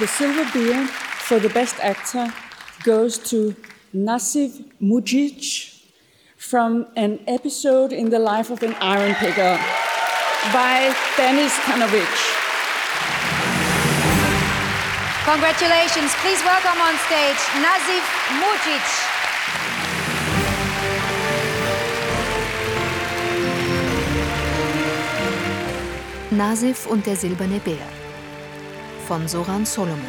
The Silver Beer for the Best Actor goes to Nasif Mujic from an episode in the life of an iron picker by Denis Kanovic. Congratulations. Please welcome on stage Nazif Mujic. Nasif und der silberne Bär von Soran Solomon.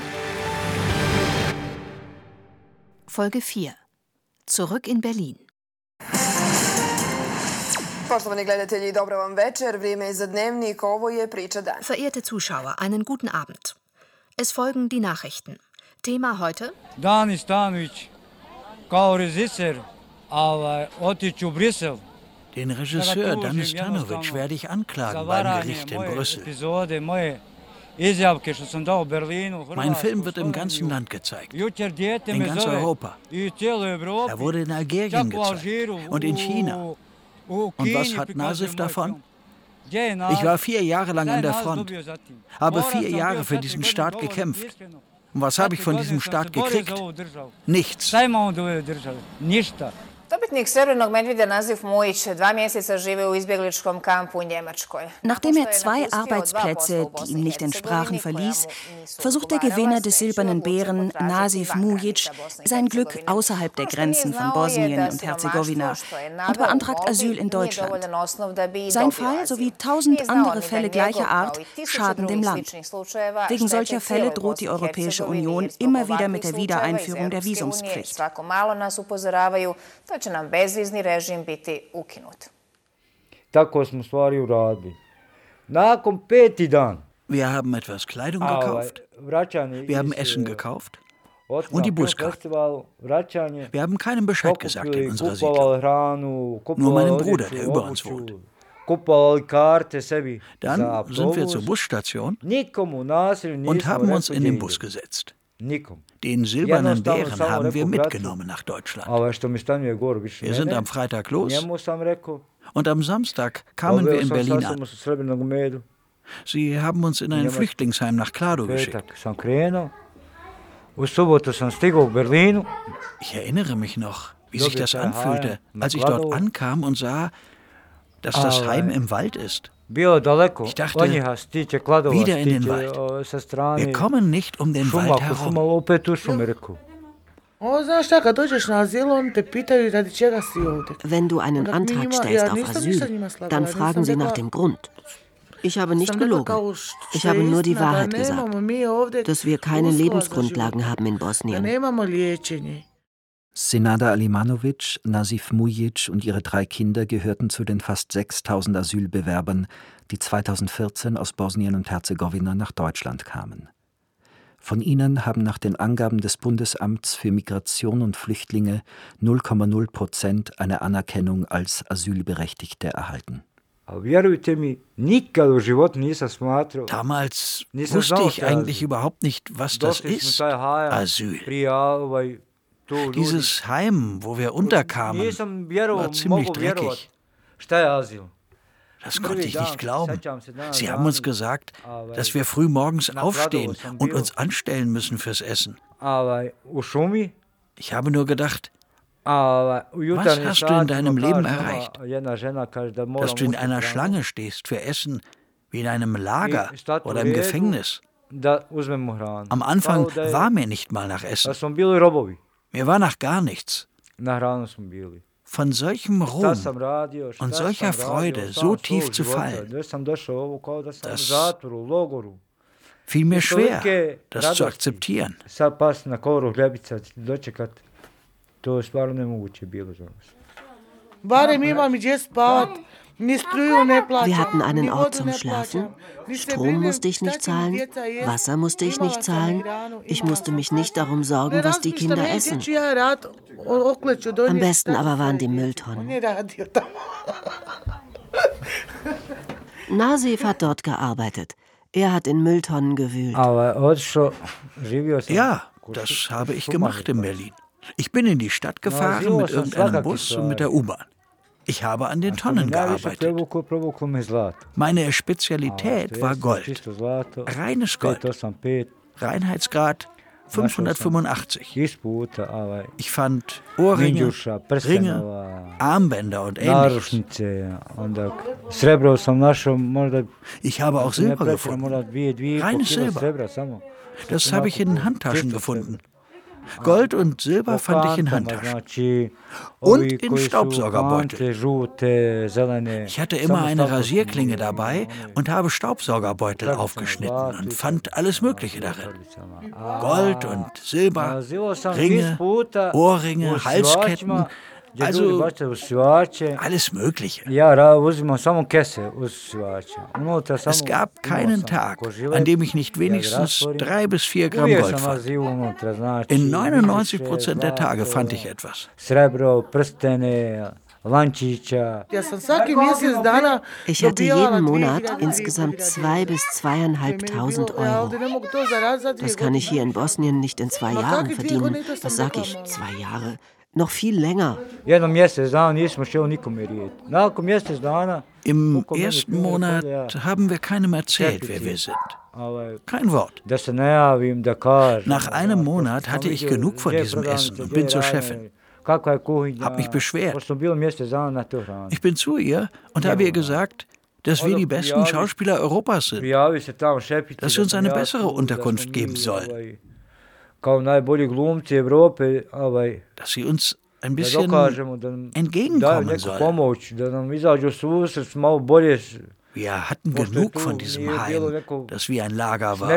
Folge 4 Zurück in Berlin. Verehrte Zuschauer, einen guten Abend. Es folgen die Nachrichten. Thema heute? Den Regisseur Danis Stanovic werde ich anklagen beim Gericht in Brüssel. Mein Film wird im ganzen Land gezeigt. In ganz Europa. Er wurde in Algerien gezeigt und in China. Und was hat Nasif davon? Ich war vier Jahre lang an der Front, habe vier Jahre für diesen Staat gekämpft. Und was habe ich von diesem Staat gekriegt? Nichts. Dobitnik srebrnog medvjeda Nazif Mujić dva mjeseca žive u izbjegličkom kampu u Njemačkoj. Nachdem er zwei Arbeitsplätze, die ihm nicht entsprachen, verließ, versucht der Gewinner des Silbernen Bären, Nazif Mujic, sein Glück außerhalb der Grenzen von Bosnien und Herzegowina und beantragt Asyl in Deutschland. Sein Fall sowie tausend andere Fälle gleicher Art schaden dem Land. Wegen solcher Fälle droht die Europäische Union immer wieder mit der Wiedereinführung der Visumspflicht. Će nam bezvizni režim biti ukinut. Tako smo stvari uradili. Nakon peti dan. Wir haben etwas Kleidung gekauft. Wir haben Essen gekauft. Und die Buskarte. Wir haben keinem Bescheid gesagt in unserer Siedlung. Nur meinem Bruder, der über uns wohnt. Dann sind wir zur Busstation und haben uns in den Bus gesetzt. Den silbernen Bären haben wir mitgenommen nach Deutschland. Wir sind am Freitag los. Und am Samstag kamen wir in Berlin an. Sie haben uns in ein Flüchtlingsheim nach Klado geschickt. Ich erinnere mich noch, wie sich das anfühlte, als ich dort ankam und sah, dass das Heim im Wald ist. Ich dachte, wieder in den Wald. Wir kommen nicht um den Wald herum. Wenn du einen Antrag stellst auf Asyl, dann fragen sie nach dem Grund. Ich habe nicht gelogen. Ich habe nur die Wahrheit gesagt, dass wir keine Lebensgrundlagen haben in Bosnien. Senada Alimanovic, Nasif Mujic und ihre drei Kinder gehörten zu den fast 6000 Asylbewerbern, die 2014 aus Bosnien und Herzegowina nach Deutschland kamen. Von ihnen haben nach den Angaben des Bundesamts für Migration und Flüchtlinge 0,0 Prozent eine Anerkennung als Asylberechtigte erhalten. Damals wusste ich eigentlich überhaupt nicht, was das ist, Asyl. Dieses Heim, wo wir unterkamen, war ziemlich dreckig. Das konnte ich nicht glauben. Sie haben uns gesagt, dass wir früh morgens aufstehen und uns anstellen müssen fürs Essen. Ich habe nur gedacht, was hast du in deinem Leben erreicht? Dass du in einer Schlange stehst für Essen, wie in einem Lager oder im Gefängnis. Am Anfang war mir nicht mal nach Essen. Mir war nach gar nichts. Von solchem Ruhm und solcher Freude so tief zu fallen, das fiel mir schwer, das zu akzeptieren. Barem imam gdje spavat. Wir hatten einen Ort zum Schlafen. Strom musste ich nicht zahlen, Wasser musste ich nicht zahlen. Ich musste mich nicht darum sorgen, was die Kinder essen. Am besten aber waren die Mülltonnen. Nasif hat dort gearbeitet. Er hat in Mülltonnen gewühlt. Ja, das habe ich gemacht in Berlin. Ich bin in die Stadt gefahren mit irgendeinem Bus und mit der U-Bahn. Ich habe an den Tonnen gearbeitet. Meine Spezialität war Gold. Reines Gold. Reinheitsgrad 585. Ich fand Ohrringe, Ringe, Armbänder und ähnliches. Ich habe auch Silber gefunden. Reines Silber. Das habe ich in Handtaschen gefunden. Gold und Silber fand ich in Handtaschen. Und in Staubsaugerbeutel. Ich hatte immer eine Rasierklinge dabei und habe Staubsaugerbeutel aufgeschnitten und fand alles Mögliche darin. Gold und Silber, Ringe, Ohrringe, Halsketten, also alles Mögliche. Es gab keinen Tag, an dem ich nicht wenigstens drei bis vier Gramm Gold fand. In 99 Prozent der Tage fand ich etwas. Ich hatte jeden Monat insgesamt zwei bis zweieinhalbtausend Euro. Das kann ich hier in Bosnien nicht in zwei Jahren verdienen. Was sag ich, zwei Jahre? Noch viel länger. Im ersten Monat haben wir keinem erzählt, wer wir sind. Kein Wort. Nach einem Monat hatte ich genug von diesem Essen und bin zur Chefin. Hab mich beschwert. Ich bin zu ihr und habe ihr gesagt, dass wir die besten Schauspieler Europas sind, dass sie uns eine bessere Unterkunft geben soll kao najbolji glumci Evrope, ovaj, dass sie uns ein bisschen entgegenkommen sollen. Wir hatten genug von diesem Heim, das wie ein Lager war.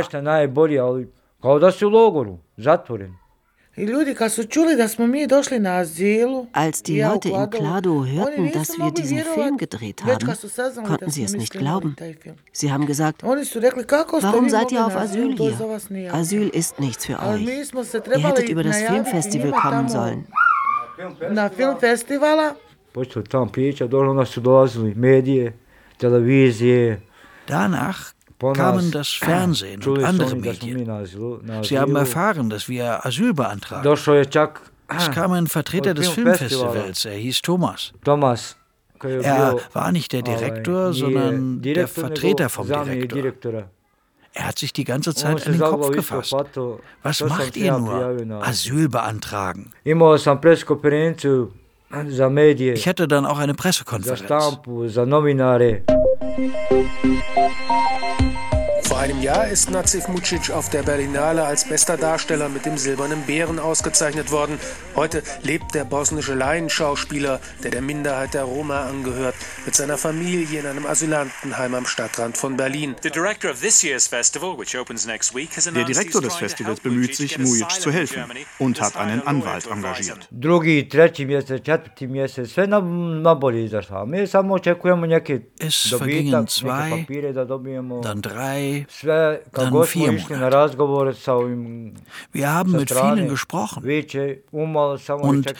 Als die Leute in Klado hörten, dass wir diesen Film gedreht haben, konnten sie es nicht glauben. Sie haben gesagt, warum seid ihr auf Asyl hier? Asyl ist nichts für euch. Ihr hättet über das Filmfestival kommen sollen. Na filmfestivala? Danach kamen das Fernsehen und andere Medien. Sie haben erfahren, dass wir Asyl beantragen. Es kam ein Vertreter des Filmfestivals, er hieß Thomas. Er war nicht der Direktor, sondern der Vertreter vom Direktor. Er hat sich die ganze Zeit an den Kopf gefasst. Was macht ihr nur? Asyl beantragen. Ich hatte dann auch eine Pressekonferenz. Vor einem Jahr ist Nazif Mucic auf der Berlinale als bester Darsteller mit dem Silbernen Bären ausgezeichnet worden. Heute lebt der bosnische Laienschauspieler, der der Minderheit der Roma angehört, mit seiner Familie in einem Asylantenheim am Stadtrand von Berlin. Der Direktor des Festivals bemüht sich, Mujic zu helfen und hat einen Anwalt engagiert. Es vergingen zwei, dann drei, dann vier Monate. Wir haben mit vielen gesprochen und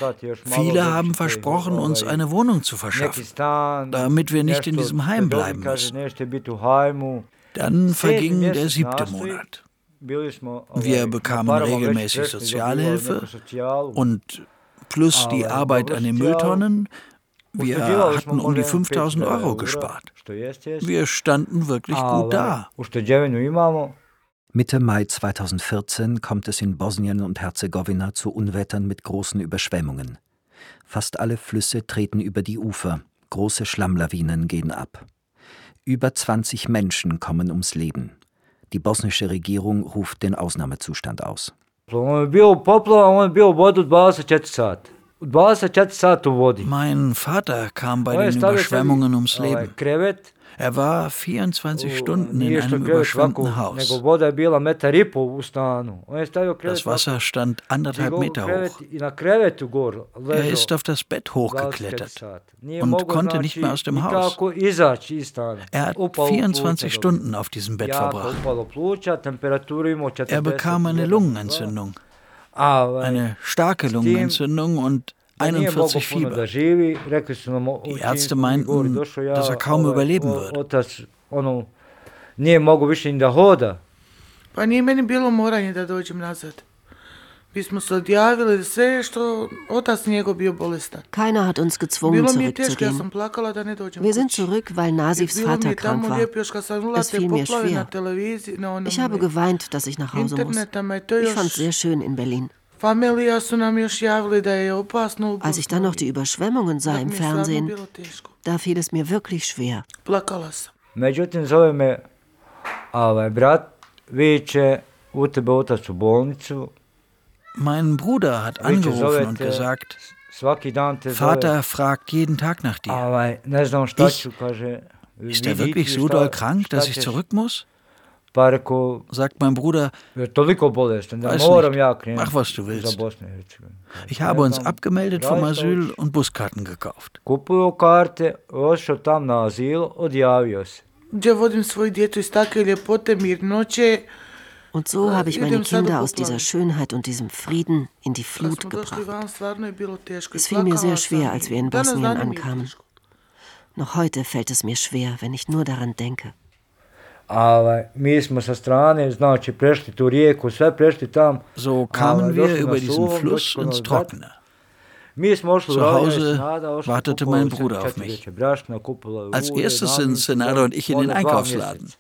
viele haben versprochen, uns eine Wohnung zu verschaffen, damit wir nicht in diesem Heim bleiben müssen. Dann verging der siebte Monat. Wir bekamen regelmäßig Sozialhilfe und plus die Arbeit an den Mülltonnen wir hatten um die 5000 Euro gespart. Wir standen wirklich gut da. Mitte Mai 2014 kommt es in Bosnien und Herzegowina zu Unwettern mit großen Überschwemmungen. Fast alle Flüsse treten über die Ufer, große Schlammlawinen gehen ab. Über 20 Menschen kommen ums Leben. Die bosnische Regierung ruft den Ausnahmezustand aus. Mein Vater kam bei den Überschwemmungen ums Leben. Er war 24 Stunden in einem überschwemmten Haus. Das Wasser stand anderthalb Meter hoch. Er ist auf das Bett hochgeklettert und konnte nicht mehr aus dem Haus. Er hat 24 Stunden auf diesem Bett verbracht. Er bekam eine Lungenentzündung eine starke Lungenentzündung und 41 Fieber. Die Ärzte meinten, dass er kaum überleben würde. Pa nije meni bilo moranje da dođem nazad. Keiner hat uns gezwungen, zurückzugehen. Wir sind zurück, weil Nasifs Vater krank war. Es fiel mir schwer. Ich habe geweint, dass ich nach Hause muss. Ich fand es sehr schön in Berlin. Als ich dann noch die Überschwemmungen sah im Fernsehen, da fiel es mir wirklich schwer. Međutim, zove me ovaj, brat, viče, u tebe otac u bolnicu. Mein Bruder hat angerufen und gesagt, Vater fragt jeden Tag nach dir. Ich, ist er wirklich so doll krank, dass ich zurück muss? Sagt mein Bruder, weiß nicht, mach was du willst. Ich habe uns abgemeldet vom Asyl und Buskarten gekauft. Und so habe ich meine Kinder aus dieser Schönheit und diesem Frieden in die Flut gebracht. Es fiel mir sehr schwer, als wir in Bosnien ankamen. Noch heute fällt es mir schwer, wenn ich nur daran denke. So kamen wir über diesen Fluss ins Trockene. Zu Hause wartete mein Bruder auf mich. Als erstes sind Senado und ich in den Einkaufsladen.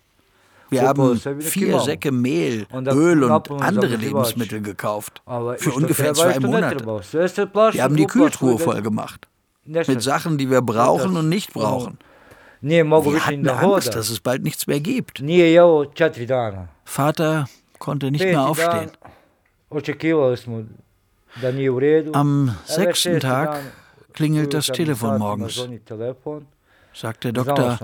Wir haben vier Säcke Mehl, Öl und andere Lebensmittel gekauft. Für ungefähr zwei Monate. Wir haben die Kühltruhe voll gemacht. Mit Sachen, die wir brauchen und nicht brauchen. Wir hatten Angst, dass es bald nichts mehr gibt. Vater konnte nicht mehr aufstehen. Am sechsten Tag klingelt das Telefon morgens, sagt der Doktor.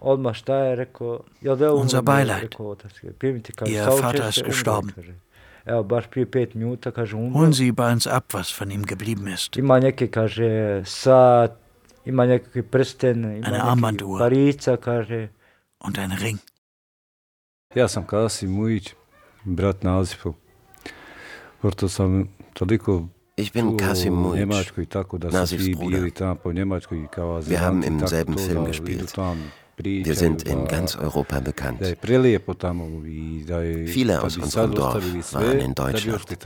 Unser Beileid. Ihr Vater ist gestorben. Holen Sie bei uns ab, was von ihm geblieben ist. Eine Armbanduhr und ein Ring. Ja sam Kasi Mujić, brat Nazifu. Pošto sam toliko ich bin Kasim Mujic, Nasifs Bruder. Wir haben im selben Film gespielt. Wir sind in ganz Europa bekannt. Viele aus unserem Dorf waren in Deutschland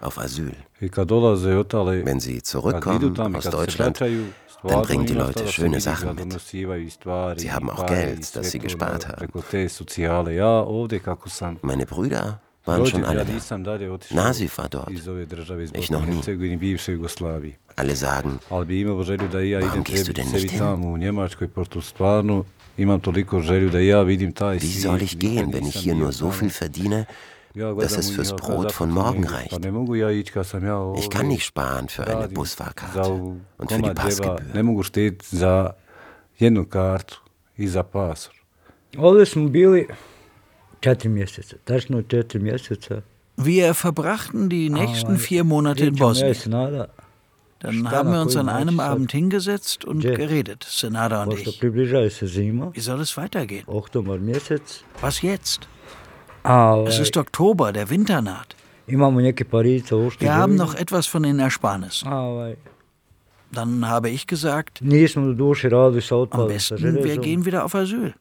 auf Asyl. Wenn sie zurückkommen aus Deutschland, dann bringen die Leute schöne Sachen mit. Sie haben auch Geld, das sie gespart haben. Meine Brüder waren schon alle da. Nasif war dort. Ich noch nie. Alle sagen, warum gehst du denn nicht hin? Wie soll ich gehen, wenn ich hier nur so viel verdiene, dass es fürs Brot von morgen reicht? Ich kann nicht sparen für eine Busfahrkarte. und für die Passgebühr. Wir verbrachten die nächsten vier Monate in Bosnien. Dann haben wir uns an einem Abend hingesetzt und geredet, Senada und ich. Wie soll es weitergehen? Was jetzt? Es ist Oktober, der Winter naht. Wir haben noch etwas von den Ersparnissen. Dann habe ich gesagt, am besten, wir gehen wieder auf Asyl.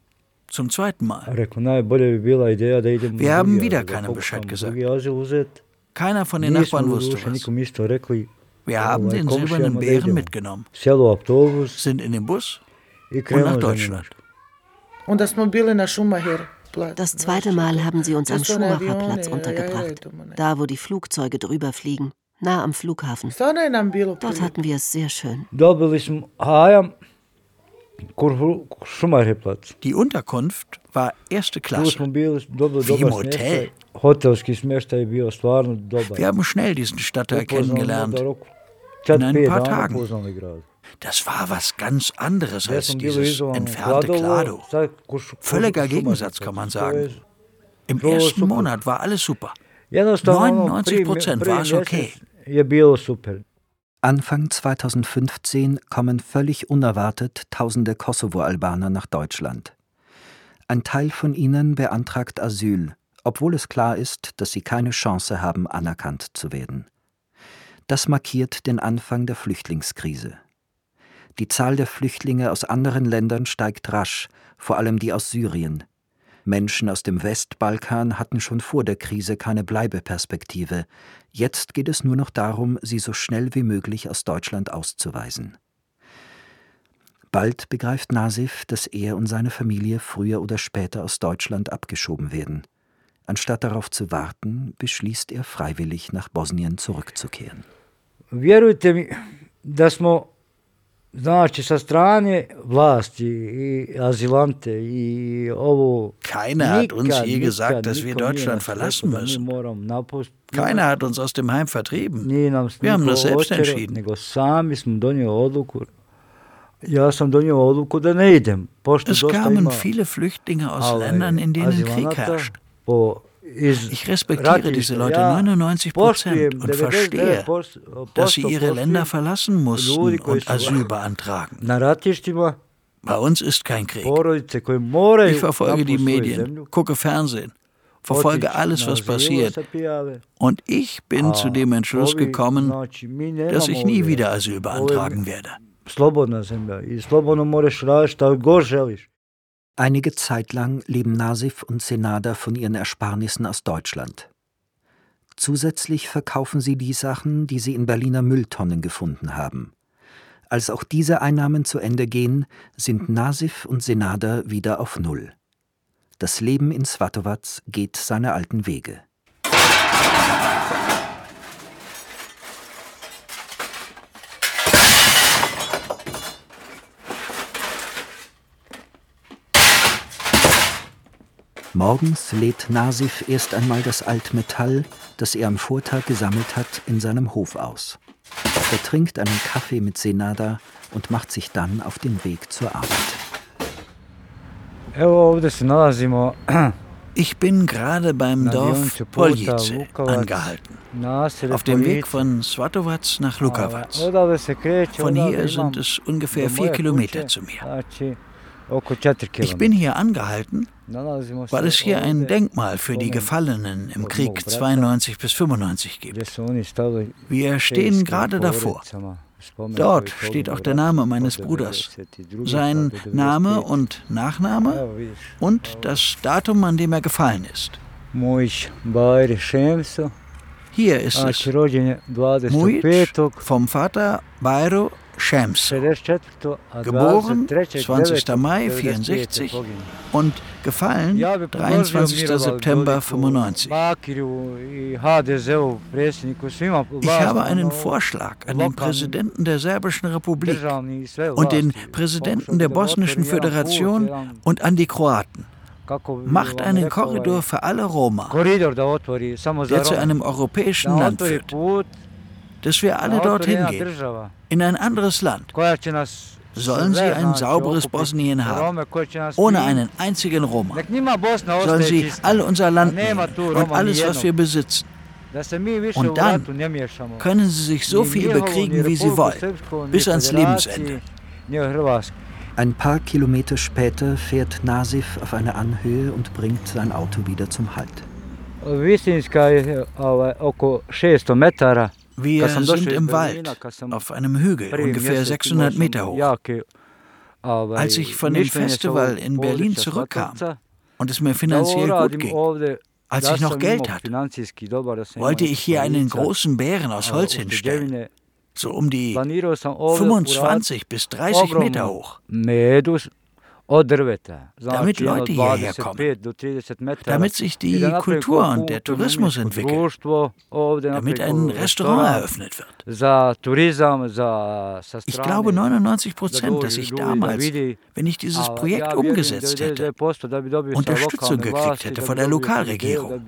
Zum zweiten Mal. Wir haben wieder keinem Bescheid gesagt. Keiner von den Nachbarn wusste was. Wir haben den silbernen Bären mitgenommen, sind in den Bus und nach Deutschland. Das zweite Mal haben sie uns am Schumacherplatz untergebracht, da wo die Flugzeuge drüber fliegen, nah am Flughafen. Dort hatten wir es sehr schön. Die Unterkunft war erste Klasse, wie im Hotel. Wir haben schnell diesen Stadtteil kennengelernt. In ein paar Tagen. Das war was ganz anderes als dieses entfernte Klado. Völliger Gegensatz, kann man sagen. Im ersten Monat war alles super. 99 Prozent war es okay. Anfang 2015 kommen völlig unerwartet tausende Kosovo-Albaner nach Deutschland. Ein Teil von ihnen beantragt Asyl, obwohl es klar ist, dass sie keine Chance haben, anerkannt zu werden. Das markiert den Anfang der Flüchtlingskrise. Die Zahl der Flüchtlinge aus anderen Ländern steigt rasch, vor allem die aus Syrien. Menschen aus dem Westbalkan hatten schon vor der Krise keine Bleibeperspektive. Jetzt geht es nur noch darum, sie so schnell wie möglich aus Deutschland auszuweisen. Bald begreift Nasif, dass er und seine Familie früher oder später aus Deutschland abgeschoben werden. Anstatt darauf zu warten, beschließt er freiwillig nach Bosnien zurückzukehren. Vjerujte mi da smo Znači, sa strane vlasti i azilante i ovo... Keiner hat uns je gesagt, dass wir Deutschland verlassen müssen. Keiner hat uns aus dem Heim vertrieben. Wir haben das selbst entschieden. Nego sami smo donijeli odluku. Ja sam donio odluku da ne idem. Es kamen viele Flüchtlinge aus Ländern, in denen Krieg herrscht. Ich respektiere diese Leute 99 Prozent und verstehe, dass sie ihre Länder verlassen mussten und Asyl beantragen. Bei uns ist kein Krieg. Ich verfolge die Medien, gucke Fernsehen, verfolge alles, was passiert. Und ich bin zu dem Entschluss gekommen, dass ich nie wieder Asyl beantragen werde. Slobodna zemlja i slobodno možeš raditi šta god želiš. Einige Zeit lang leben Nasif und Senada von ihren Ersparnissen aus Deutschland. Zusätzlich verkaufen sie die Sachen, die sie in Berliner Mülltonnen gefunden haben. Als auch diese Einnahmen zu Ende gehen, sind Nasif und Senada wieder auf Null. Das Leben in Svatovac geht seine alten Wege. Morgens lädt Nasif erst einmal das Altmetall, das er am Vortag gesammelt hat, in seinem Hof aus. Er trinkt einen Kaffee mit Senada und macht sich dann auf den Weg zur Arbeit. Ich bin gerade beim Dorf Poljice angehalten, auf dem Weg von Svatovac nach Lukavac. Von hier sind es ungefähr vier Kilometer zu mir. Ich bin hier angehalten, weil es hier ein Denkmal für die Gefallenen im Krieg 92 bis 95 gibt. Wir stehen gerade davor. Dort steht auch der Name meines Bruders, sein Name und Nachname und das Datum, an dem er gefallen ist. Hier ist es. Mujic vom Vater Bayro Shams, geboren 20. Mai 64 und gefallen 23. September 95. Ich habe einen Vorschlag an den Präsidenten der Serbischen Republik und den Präsidenten der Bosnischen Föderation und an die Kroaten. Macht einen Korridor für alle Roma, der zu einem europäischen Land führt dass wir alle dorthin gehen, in ein anderes Land. Sollen sie ein sauberes Bosnien haben, ohne einen einzigen Roma. Sollen sie all unser Land nehmen und alles, was wir besitzen. Und dann können sie sich so viel bekriegen, wie sie wollen, bis ans Lebensende. Ein paar Kilometer später fährt Nasif auf eine Anhöhe und bringt sein Auto wieder zum Halt. Wir sind im Wald, auf einem Hügel, ungefähr 600 Meter hoch. Als ich von dem Festival in Berlin zurückkam und es mir finanziell gut ging, als ich noch Geld hatte, wollte ich hier einen großen Bären aus Holz hinstellen, so um die 25 bis 30 Meter hoch damit Leute hierher kommen, damit sich die Kultur und der Tourismus entwickeln, damit ein Restaurant eröffnet wird. Ich glaube 99 Prozent, dass ich damals, wenn ich dieses Projekt umgesetzt hätte, Unterstützung gekriegt hätte von der Lokalregierung.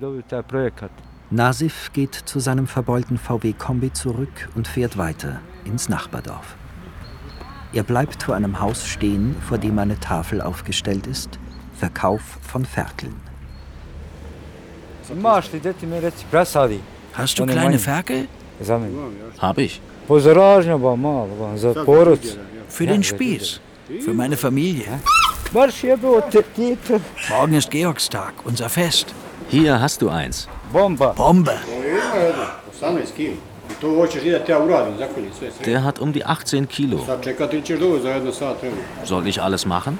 Nasif geht zu seinem verbeulten VW-Kombi zurück und fährt weiter ins Nachbardorf. Er bleibt vor einem Haus stehen, vor dem eine Tafel aufgestellt ist. Verkauf von Ferkeln. Hast du kleine Ferkel? Hab ich. Für den Spieß. Für meine Familie. Morgen ist Georgstag, unser Fest. Hier hast du eins. Bombe. Bombe. Der hat um die 18 Kilo. Soll ich alles machen?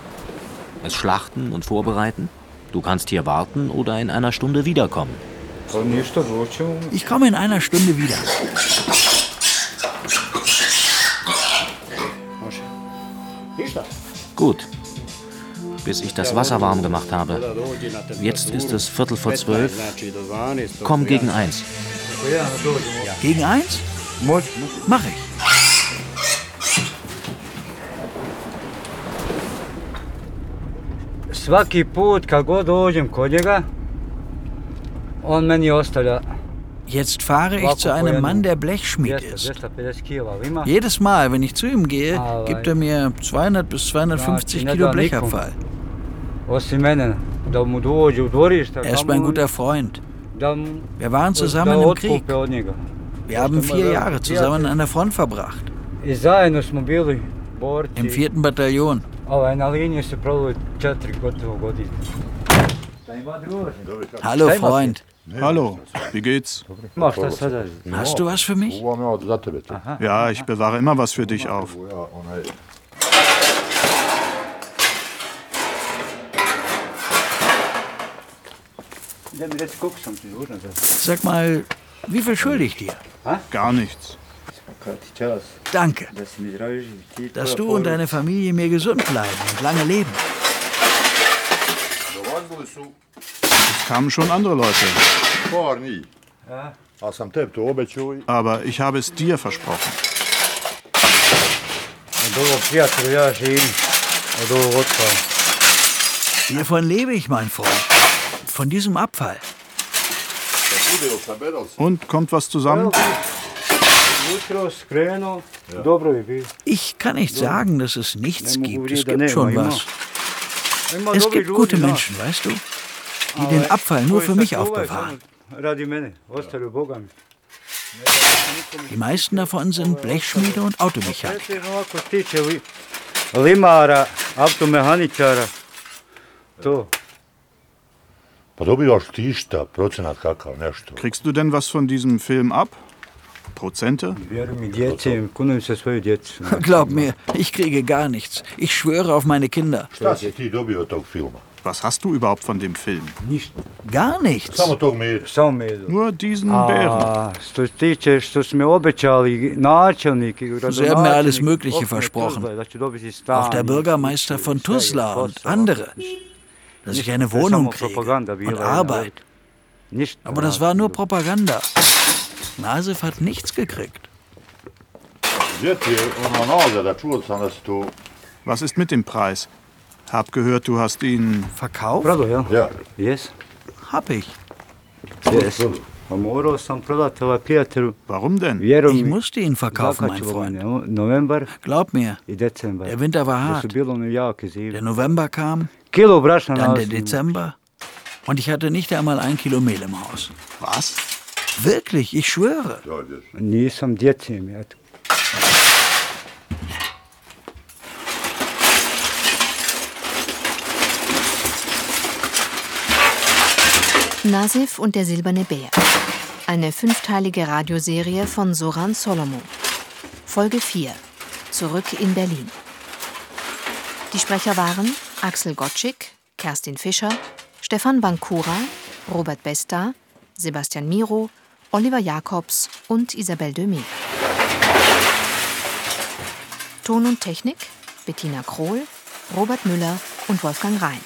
Es schlachten und vorbereiten? Du kannst hier warten oder in einer Stunde wiederkommen. Ich komme in einer Stunde wieder. Gut. Bis ich das Wasser warm gemacht habe. Jetzt ist es Viertel vor zwölf. Komm gegen eins. Gegen eins? Mach ich. Svaki put kad god dođem kod njega, on meni ostavlja Jetzt fahre ich zu einem Mann, der Blechschmied ist. Jedes Mal, wenn ich zu ihm gehe, gibt er mir 200 bis 250 Kilo Blechabfall. Er ist mein guter Freund. Wir waren zusammen im Krieg. Wir haben vier Jahre zusammen an der Front verbracht. Im vierten Bataillon. Hallo Freund. Hallo, wie geht's? Hast du was für mich? Ja, ich bewahre immer was für dich auf. Sag mal, wie viel schulde ich dir? Gar nichts. Danke, dass du und deine Familie mir gesund bleiben und lange leben. Es kamen schon andere Leute. Aber ich habe es dir versprochen. Hiervon lebe ich, mein Freund. Von diesem Abfall. Und kommt was zusammen? Ich kann nicht sagen, dass es nichts gibt. Es gibt schon was. Es gibt gute Menschen, weißt du, die den Abfall nur für mich aufbewahren. Die meisten davon sind Blechschmiede und Automechaniker. Limara, automehaničara. To. Kriegst du denn was von diesem Film ab? Prozente? Glaub mir, ich kriege gar nichts. Ich schwöre auf meine Kinder. Was hast du überhaupt von dem Film? Gar nichts. Nur diesen Bären. Sie haben mir alles Mögliche versprochen. Auch der Bürgermeister von Tuzla und andere. Dass ich eine Wohnung kriege und Arbeit. Aber das war nur Propaganda. Nasif hat nichts gekriegt. Was ist mit dem Preis? Hab gehört, du hast ihn verkauft. Ja. Yes. Hab ich. Yes. Warum denn? Ich musste ihn verkaufen, mein Freund. Glaub mir, der Winter war hart. Der November kam, dann der Dezember und ich hatte nicht einmal ein Kilo Mehl im Haus. Was? Wirklich, ich schwöre. Nasif und der silberne Bär. Eine fünfteilige Radioserie von Soran Solomon. Folge 4. Zurück in Berlin. Die Sprecher waren Axel Gottschig, Kerstin Fischer, Stefan Bankura, Robert Besta, Sebastian Miro, Oliver Jacobs und Isabelle Demey. Ton und Technik Bettina Krohl, Robert Müller und Wolfgang Rhein.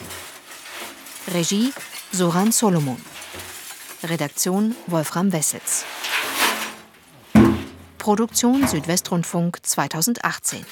Regie Soran Solomon. Redaktion Wolfram Wessels. Produktion Südwestrundfunk 2018.